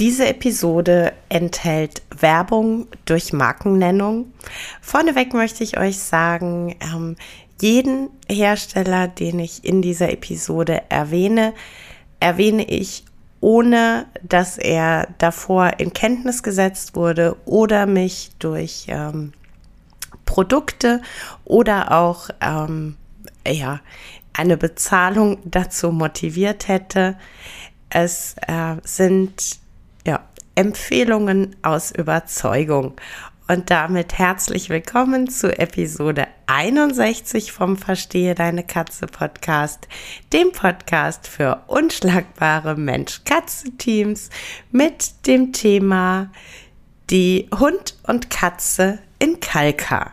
Diese Episode enthält Werbung durch Markennennung. Vorneweg möchte ich euch sagen, ähm, jeden Hersteller, den ich in dieser Episode erwähne, erwähne ich ohne dass er davor in Kenntnis gesetzt wurde oder mich durch ähm, Produkte oder auch ähm, ja, eine Bezahlung dazu motiviert hätte. Es äh, sind Empfehlungen aus Überzeugung. Und damit herzlich willkommen zu Episode 61 vom Verstehe deine Katze Podcast, dem Podcast für unschlagbare Mensch-Katze-Teams mit dem Thema die Hund und Katze in Kalka.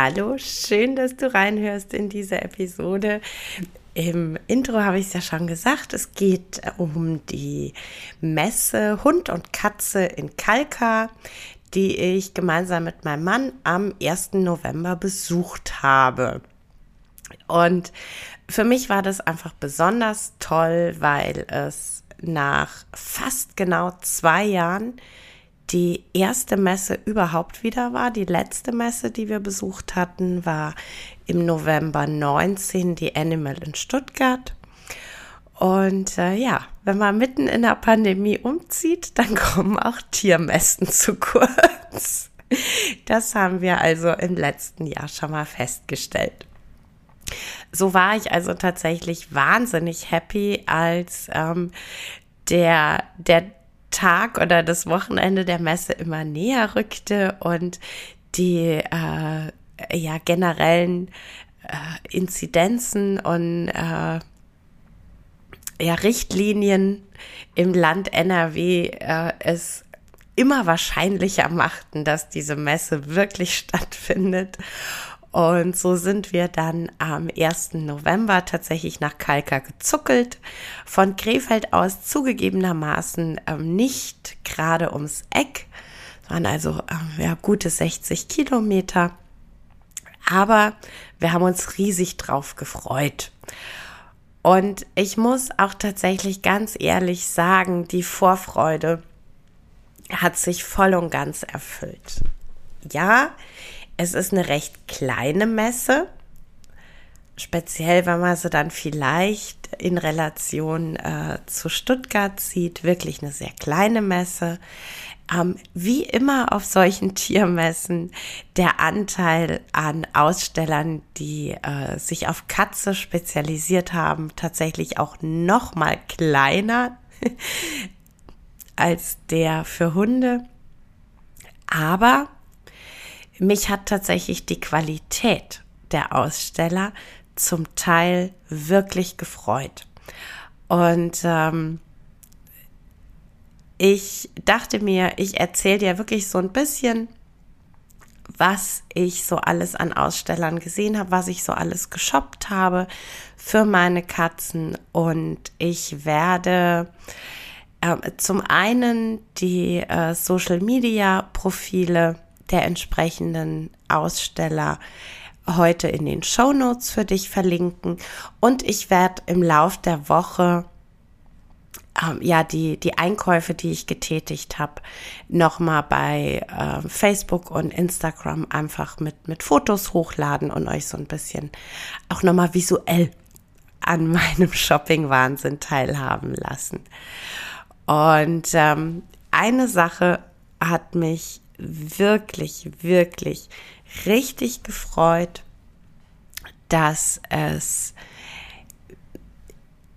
Hallo, schön, dass du reinhörst in diese Episode. Im Intro habe ich es ja schon gesagt, es geht um die Messe Hund und Katze in Kalka, die ich gemeinsam mit meinem Mann am 1. November besucht habe. Und für mich war das einfach besonders toll, weil es nach fast genau zwei Jahren die erste Messe überhaupt wieder war. Die letzte Messe, die wir besucht hatten, war im November 19 die Animal in Stuttgart. Und äh, ja, wenn man mitten in der Pandemie umzieht, dann kommen auch Tiermessen zu kurz. Das haben wir also im letzten Jahr schon mal festgestellt. So war ich also tatsächlich wahnsinnig happy, als ähm, der, der Tag oder das Wochenende der Messe immer näher rückte und die äh, ja generellen äh, Inzidenzen und äh, ja, Richtlinien im Land NRW äh, es immer wahrscheinlicher machten, dass diese Messe wirklich stattfindet. Und so sind wir dann am 1. November tatsächlich nach Kalka gezuckelt. Von Krefeld aus zugegebenermaßen ähm, nicht gerade ums Eck. Es waren also äh, ja, gute 60 Kilometer. Aber wir haben uns riesig drauf gefreut. Und ich muss auch tatsächlich ganz ehrlich sagen, die Vorfreude hat sich voll und ganz erfüllt. Ja, es ist eine recht kleine Messe, speziell wenn man sie dann vielleicht in Relation äh, zu Stuttgart sieht, wirklich eine sehr kleine Messe. Ähm, wie immer auf solchen Tiermessen der Anteil an Ausstellern, die äh, sich auf Katze spezialisiert haben, tatsächlich auch noch mal kleiner als der für Hunde. Aber mich hat tatsächlich die Qualität der Aussteller zum Teil wirklich gefreut. Und ähm, ich dachte mir, ich erzähle dir wirklich so ein bisschen, was ich so alles an Ausstellern gesehen habe, was ich so alles geshoppt habe für meine Katzen. Und ich werde äh, zum einen die äh, Social-Media-Profile der entsprechenden Aussteller heute in den Show Notes für dich verlinken und ich werde im Lauf der Woche ähm, ja die die Einkäufe, die ich getätigt habe, noch mal bei äh, Facebook und Instagram einfach mit mit Fotos hochladen und euch so ein bisschen auch noch mal visuell an meinem Shopping Wahnsinn teilhaben lassen. Und ähm, eine Sache hat mich wirklich, wirklich richtig gefreut, dass es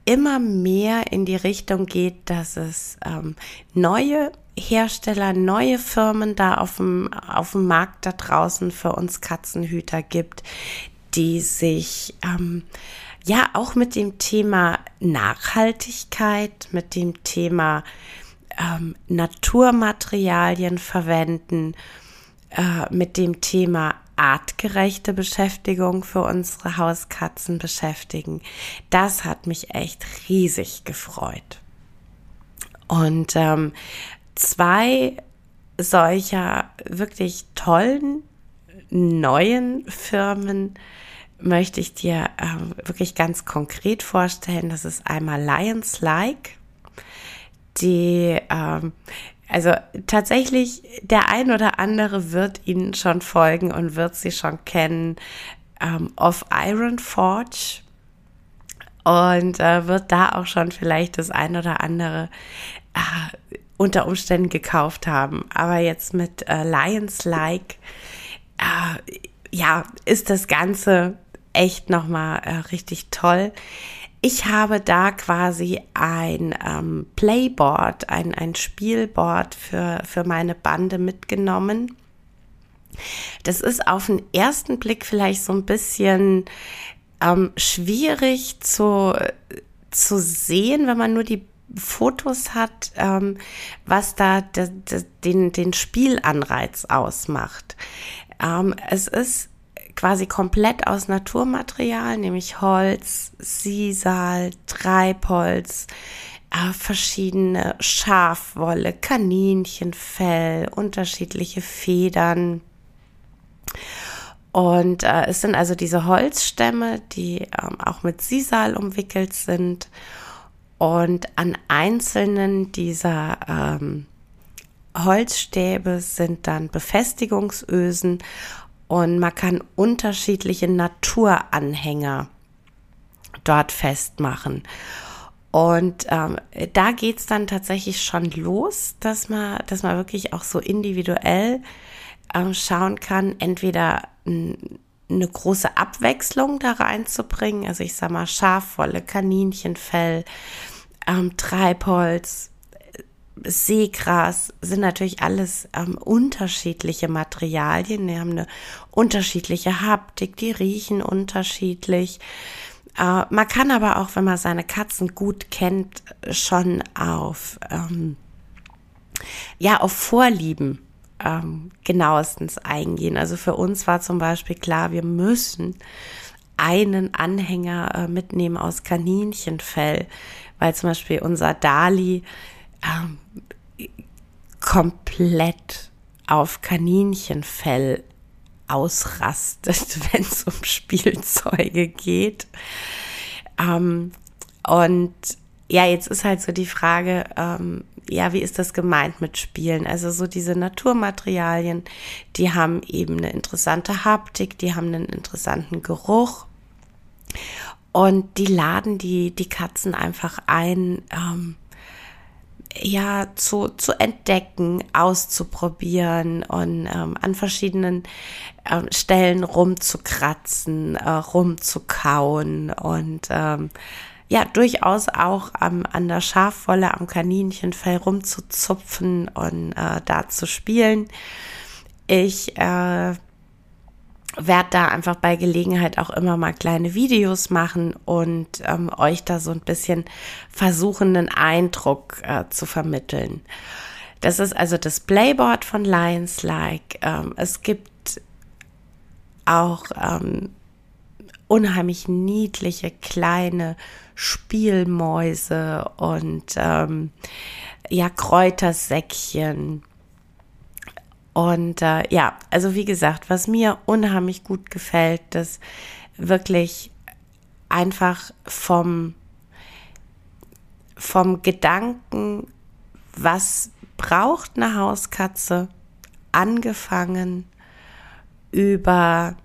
immer mehr in die Richtung geht, dass es ähm, neue Hersteller, neue Firmen da auf dem, auf dem Markt da draußen für uns Katzenhüter gibt, die sich ähm, ja auch mit dem Thema Nachhaltigkeit, mit dem Thema ähm, Naturmaterialien verwenden, äh, mit dem Thema artgerechte Beschäftigung für unsere Hauskatzen beschäftigen. Das hat mich echt riesig gefreut. Und ähm, zwei solcher wirklich tollen neuen Firmen möchte ich dir äh, wirklich ganz konkret vorstellen. Das ist einmal Lions Like, die ähm, also tatsächlich, der ein oder andere wird ihnen schon folgen und wird sie schon kennen ähm, auf Iron Forge und äh, wird da auch schon vielleicht das ein oder andere äh, unter Umständen gekauft haben. Aber jetzt mit äh, Lions Like, äh, ja, ist das Ganze echt nochmal äh, richtig toll. Ich habe da quasi ein ähm, Playboard, ein, ein Spielboard für, für meine Bande mitgenommen. Das ist auf den ersten Blick vielleicht so ein bisschen ähm, schwierig zu, zu sehen, wenn man nur die Fotos hat, ähm, was da de, de, den, den Spielanreiz ausmacht. Ähm, es ist quasi komplett aus Naturmaterial, nämlich Holz, Sisal, Treibholz, äh, verschiedene Schafwolle, Kaninchenfell, unterschiedliche Federn. Und äh, es sind also diese Holzstämme, die ähm, auch mit Sisal umwickelt sind. Und an einzelnen dieser ähm, Holzstäbe sind dann Befestigungsösen und man kann unterschiedliche Naturanhänger dort festmachen. Und ähm, da geht's dann tatsächlich schon los, dass man, dass man wirklich auch so individuell ähm, schauen kann, entweder eine große Abwechslung da reinzubringen, also ich sag mal Schafwolle, Kaninchenfell, ähm, Treibholz, Seegras sind natürlich alles ähm, unterschiedliche Materialien. Die haben eine unterschiedliche Haptik, die riechen unterschiedlich. Äh, man kann aber auch, wenn man seine Katzen gut kennt, schon auf, ähm, ja, auf Vorlieben ähm, genauestens eingehen. Also für uns war zum Beispiel klar, wir müssen einen Anhänger äh, mitnehmen aus Kaninchenfell, weil zum Beispiel unser Dali ähm, komplett auf Kaninchenfell ausrastet, wenn es um Spielzeuge geht. Ähm, und ja, jetzt ist halt so die Frage, ähm, ja, wie ist das gemeint mit Spielen? Also so diese Naturmaterialien, die haben eben eine interessante Haptik, die haben einen interessanten Geruch und die laden die, die Katzen einfach ein, ähm, ja zu, zu entdecken, auszuprobieren und ähm, an verschiedenen ähm, Stellen rumzukratzen, äh, rumzukauen und ähm, ja, durchaus auch am, an der Schafwolle, am Kaninchenfell rumzuzupfen und äh, da zu spielen. Ich äh, werde da einfach bei Gelegenheit auch immer mal kleine Videos machen und ähm, euch da so ein bisschen versuchen, einen Eindruck äh, zu vermitteln. Das ist also das Playboard von Lions Like. Ähm, es gibt auch ähm, unheimlich niedliche kleine Spielmäuse und ähm, ja Kräutersäckchen und äh, ja, also wie gesagt, was mir unheimlich gut gefällt, dass wirklich einfach vom, vom Gedanken, was braucht eine Hauskatze, angefangen über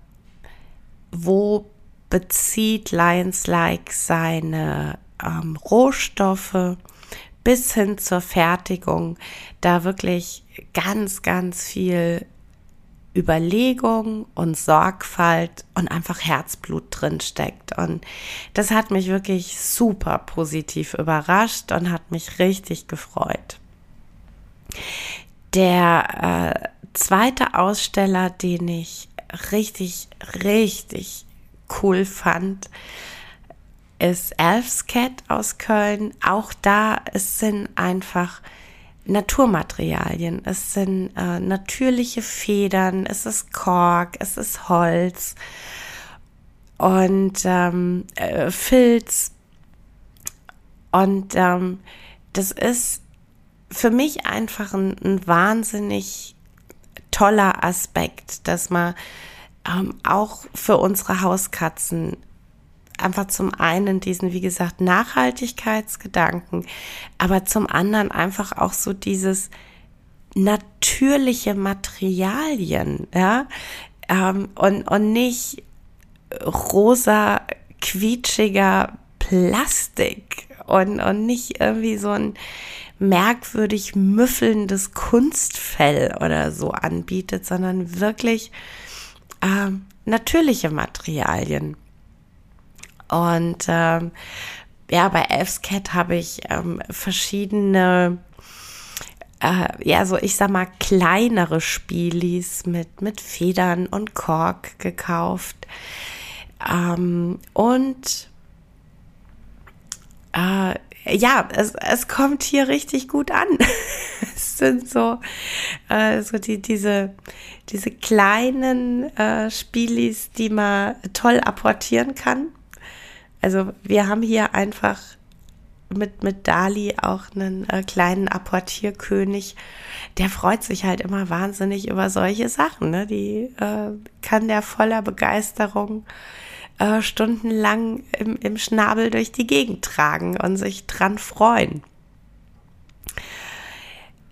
wo bezieht Lions Like seine ähm, Rohstoffe, bis hin zur Fertigung da wirklich ganz, ganz viel Überlegung und Sorgfalt und einfach Herzblut drin steckt. Und das hat mich wirklich super positiv überrascht und hat mich richtig gefreut. Der äh, zweite Aussteller, den ich richtig, richtig cool fand, ist Elfscat aus Köln. Auch da es sind einfach Naturmaterialien. Es sind äh, natürliche Federn, es ist Kork, es ist Holz und ähm, äh, Filz. Und ähm, das ist für mich einfach ein, ein wahnsinnig toller Aspekt, dass man ähm, auch für unsere Hauskatzen einfach zum einen diesen, wie gesagt, Nachhaltigkeitsgedanken, aber zum anderen einfach auch so dieses natürliche Materialien, ja, ähm, und, und nicht rosa, quietschiger Plastik und, und nicht irgendwie so ein merkwürdig müffelndes Kunstfell oder so anbietet, sondern wirklich äh, natürliche Materialien. Und ähm, ja, bei Elfscat habe ich ähm, verschiedene, äh, ja, so ich sag mal kleinere Spielis mit, mit Federn und Kork gekauft. Ähm, und äh, ja, es, es kommt hier richtig gut an. es sind so, äh, so die, diese, diese kleinen äh, Spielis, die man toll apportieren kann. Also wir haben hier einfach mit, mit Dali auch einen äh, kleinen Apportierkönig. Der freut sich halt immer wahnsinnig über solche Sachen. Ne? Die äh, kann der voller Begeisterung äh, stundenlang im, im Schnabel durch die Gegend tragen und sich dran freuen.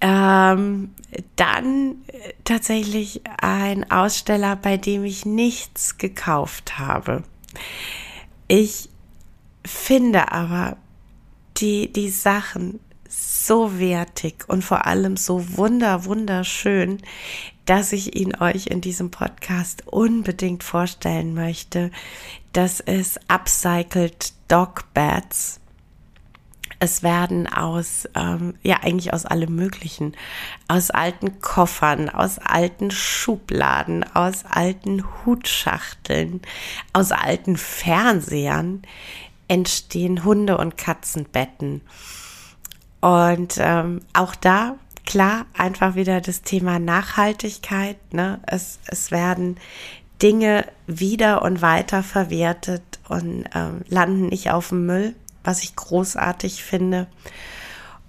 Ähm, dann tatsächlich ein Aussteller, bei dem ich nichts gekauft habe. Ich finde aber die, die Sachen so wertig und vor allem so wunder, wunderschön, dass ich ihn euch in diesem Podcast unbedingt vorstellen möchte. Das ist Upcycled Dog Beds. Es werden aus, ähm, ja, eigentlich aus allem Möglichen, aus alten Koffern, aus alten Schubladen, aus alten Hutschachteln, aus alten Fernsehern entstehen Hunde- und Katzenbetten. Und ähm, auch da, klar, einfach wieder das Thema Nachhaltigkeit. Ne? Es, es werden Dinge wieder und weiter verwertet und ähm, landen nicht auf dem Müll, was ich großartig finde.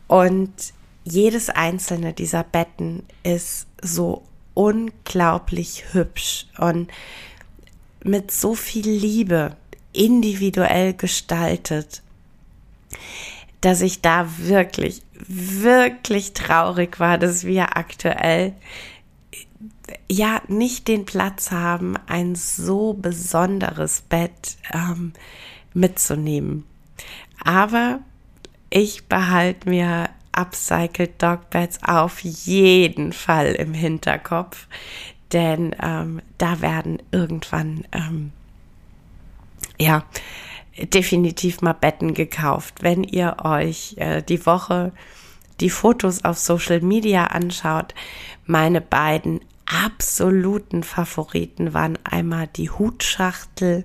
Und jedes einzelne dieser Betten ist so unglaublich hübsch und mit so viel Liebe individuell gestaltet, dass ich da wirklich, wirklich traurig war, dass wir aktuell ja nicht den Platz haben, ein so besonderes Bett ähm, mitzunehmen. Aber ich behalte mir Upcycled Dog Beds auf jeden Fall im Hinterkopf, denn ähm, da werden irgendwann ähm, ja, definitiv mal Betten gekauft. Wenn ihr euch äh, die Woche die Fotos auf Social Media anschaut, meine beiden absoluten Favoriten waren einmal die Hutschachtel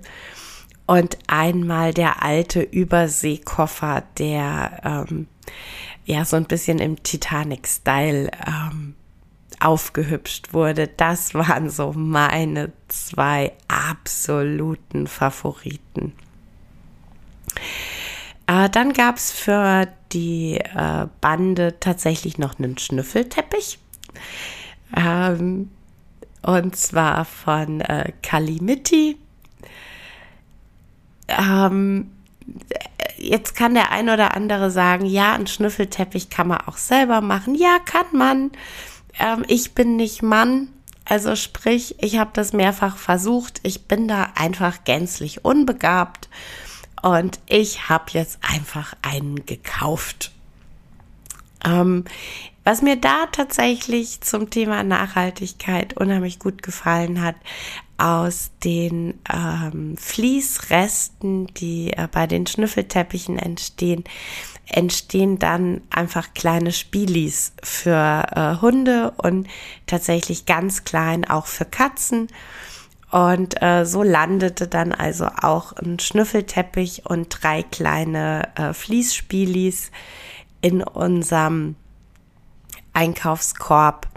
und einmal der alte Überseekoffer, der ähm, ja so ein bisschen im Titanic-Style ähm, aufgehübscht wurde. Das waren so meine zwei absoluten Favoriten. Äh, dann gab es für die äh, Bande tatsächlich noch einen Schnüffelteppich. Ähm, und zwar von äh, Kalimiti. Ähm, jetzt kann der ein oder andere sagen, ja, einen Schnüffelteppich kann man auch selber machen. Ja, kann man ähm, ich bin nicht Mann. Also sprich, ich habe das mehrfach versucht. Ich bin da einfach gänzlich unbegabt. Und ich habe jetzt einfach einen gekauft. Ähm, was mir da tatsächlich zum Thema Nachhaltigkeit unheimlich gut gefallen hat, aus den ähm, Fließresten, die äh, bei den Schnüffelteppichen entstehen, entstehen dann einfach kleine Spielis für äh, Hunde und tatsächlich ganz klein auch für Katzen. Und äh, so landete dann also auch ein Schnüffelteppich und drei kleine äh, Fließspielis in unserem Einkaufskorb.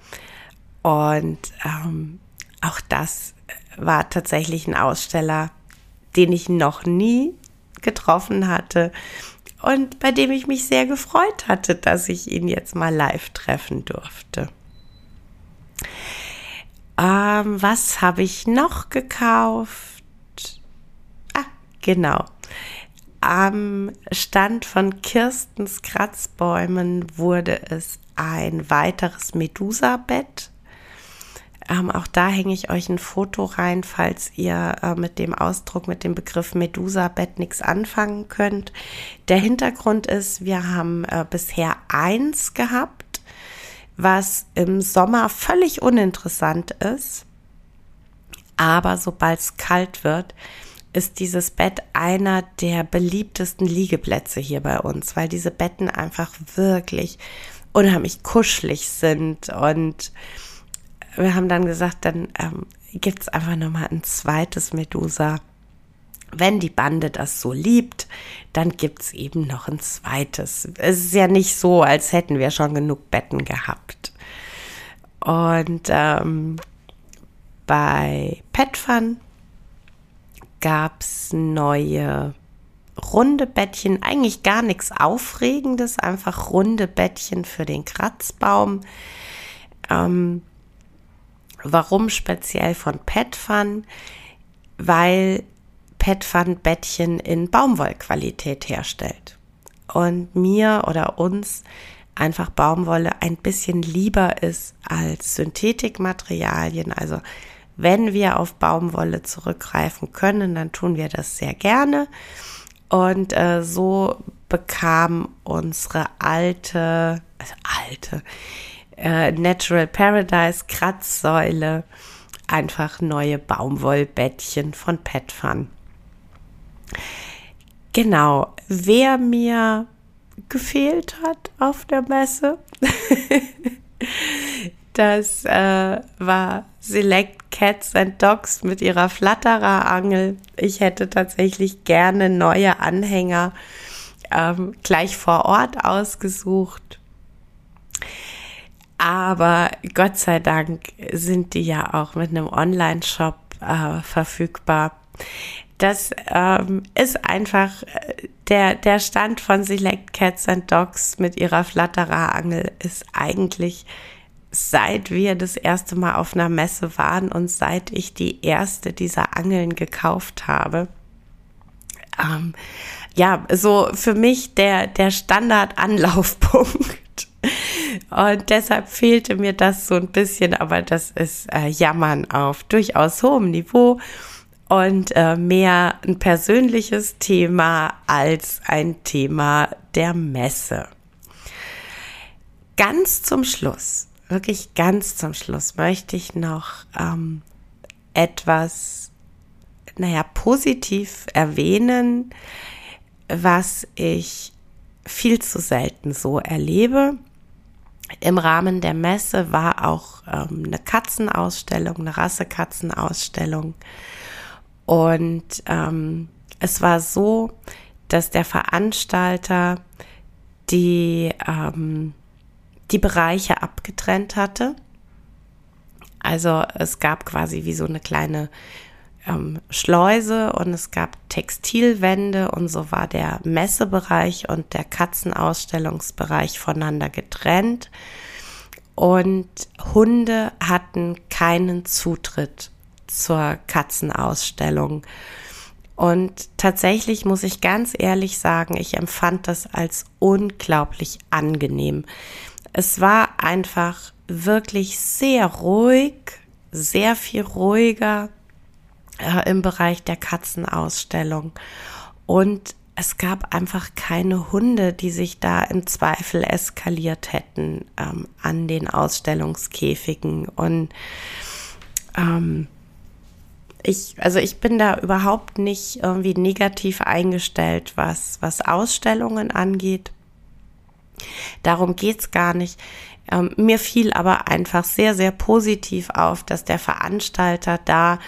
Und ähm, auch das war tatsächlich ein Aussteller, den ich noch nie getroffen hatte und bei dem ich mich sehr gefreut hatte, dass ich ihn jetzt mal live treffen durfte. Ähm, was habe ich noch gekauft? Ah, genau. Am Stand von Kirstens Kratzbäumen wurde es ein weiteres Medusa-Bett ähm, auch da hänge ich euch ein Foto rein, falls ihr äh, mit dem Ausdruck, mit dem Begriff Medusa-Bett nichts anfangen könnt. Der Hintergrund ist, wir haben äh, bisher eins gehabt, was im Sommer völlig uninteressant ist. Aber sobald es kalt wird, ist dieses Bett einer der beliebtesten Liegeplätze hier bei uns, weil diese Betten einfach wirklich unheimlich kuschelig sind und wir haben dann gesagt, dann ähm, gibt es einfach nochmal ein zweites Medusa. Wenn die Bande das so liebt, dann gibt es eben noch ein zweites. Es ist ja nicht so, als hätten wir schon genug Betten gehabt. Und ähm, bei Petfun gab es neue runde Bettchen, eigentlich gar nichts Aufregendes, einfach runde Bettchen für den Kratzbaum. Ähm, Warum speziell von Petfun? Weil Petfun Bettchen in Baumwollqualität herstellt. Und mir oder uns einfach Baumwolle ein bisschen lieber ist als Synthetikmaterialien. Also wenn wir auf Baumwolle zurückgreifen können, dann tun wir das sehr gerne. Und äh, so bekam unsere alte, also alte, äh, Natural Paradise Kratzsäule einfach neue Baumwollbettchen von Petfun. Genau, wer mir gefehlt hat auf der Messe, das äh, war Select Cats and Dogs mit ihrer Flatterer-Angel. Ich hätte tatsächlich gerne neue Anhänger ähm, gleich vor Ort ausgesucht. Aber Gott sei Dank sind die ja auch mit einem Online-Shop äh, verfügbar. Das ähm, ist einfach äh, der, der Stand von Select Cats and Dogs mit ihrer Flatterer-Angel ist eigentlich seit wir das erste Mal auf einer Messe waren und seit ich die erste dieser Angeln gekauft habe. Ähm, ja, so für mich der, der Standard-Anlaufpunkt und deshalb fehlte mir das so ein bisschen, aber das ist äh, Jammern auf durchaus hohem Niveau und äh, mehr ein persönliches Thema als ein Thema der Messe. Ganz zum Schluss, wirklich ganz zum Schluss möchte ich noch ähm, etwas, naja, positiv erwähnen, was ich viel zu selten so erlebe. Im Rahmen der Messe war auch ähm, eine Katzenausstellung, eine Rassekatzenausstellung. Und ähm, es war so, dass der Veranstalter die, ähm, die Bereiche abgetrennt hatte. Also es gab quasi wie so eine kleine ähm, Schleuse und es gab Textilwände und so war der Messebereich und der Katzenausstellungsbereich voneinander getrennt. Und Hunde hatten keinen Zutritt zur Katzenausstellung. Und tatsächlich muss ich ganz ehrlich sagen, ich empfand das als unglaublich angenehm. Es war einfach wirklich sehr ruhig, sehr viel ruhiger, äh, im Bereich der Katzenausstellung. Und es gab einfach keine Hunde, die sich da im Zweifel eskaliert hätten ähm, an den Ausstellungskäfigen. Und ähm, ich, also ich bin da überhaupt nicht irgendwie negativ eingestellt, was, was Ausstellungen angeht. Darum geht's gar nicht. Ähm, mir fiel aber einfach sehr, sehr positiv auf, dass der Veranstalter da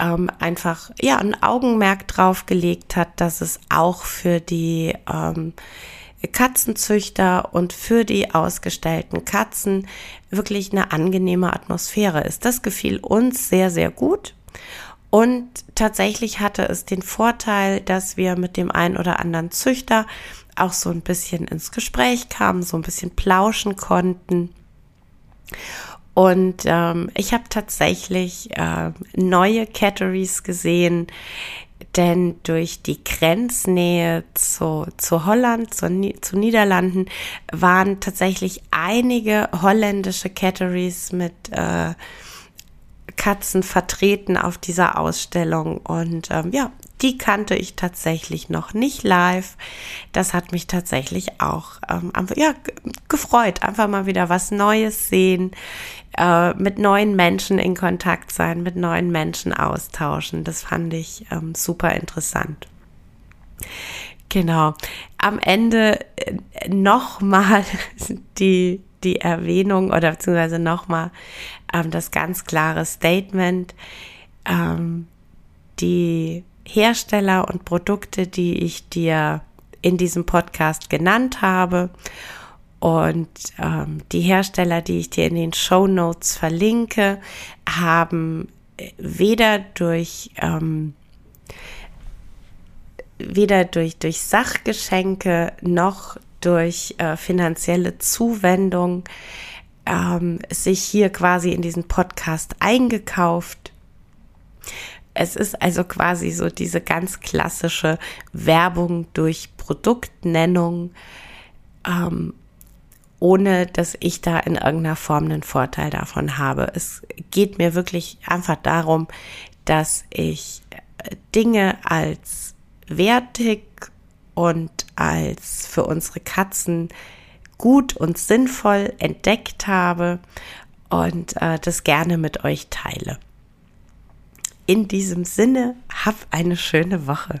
ähm, einfach ja ein Augenmerk drauf gelegt hat, dass es auch für die ähm, Katzenzüchter und für die ausgestellten Katzen wirklich eine angenehme Atmosphäre ist. Das gefiel uns sehr, sehr gut. Und tatsächlich hatte es den Vorteil, dass wir mit dem einen oder anderen Züchter auch so ein bisschen ins Gespräch kamen, so ein bisschen plauschen konnten. Und ähm, ich habe tatsächlich äh, neue Catteries gesehen, denn durch die Grenznähe zu, zu Holland, zu, zu Niederlanden, waren tatsächlich einige holländische Catteries mit äh, Katzen vertreten auf dieser Ausstellung. Und ähm, ja, die kannte ich tatsächlich noch nicht live. Das hat mich tatsächlich auch ähm, ja, gefreut. Einfach mal wieder was Neues sehen, äh, mit neuen Menschen in Kontakt sein, mit neuen Menschen austauschen. Das fand ich ähm, super interessant. Genau. Am Ende äh, nochmal die, die Erwähnung oder beziehungsweise nochmal ähm, das ganz klare Statement. Ähm, die Hersteller und Produkte, die ich dir in diesem Podcast genannt habe. Und ähm, die Hersteller, die ich dir in den Show Notes verlinke, haben weder durch ähm, weder durch, durch Sachgeschenke noch durch äh, finanzielle Zuwendung ähm, sich hier quasi in diesen Podcast eingekauft. Es ist also quasi so diese ganz klassische Werbung durch Produktnennung, ähm, ohne dass ich da in irgendeiner Form einen Vorteil davon habe. Es geht mir wirklich einfach darum, dass ich äh, Dinge als wertig und als für unsere Katzen gut und sinnvoll entdeckt habe und äh, das gerne mit euch teile. In diesem Sinne, hab eine schöne Woche.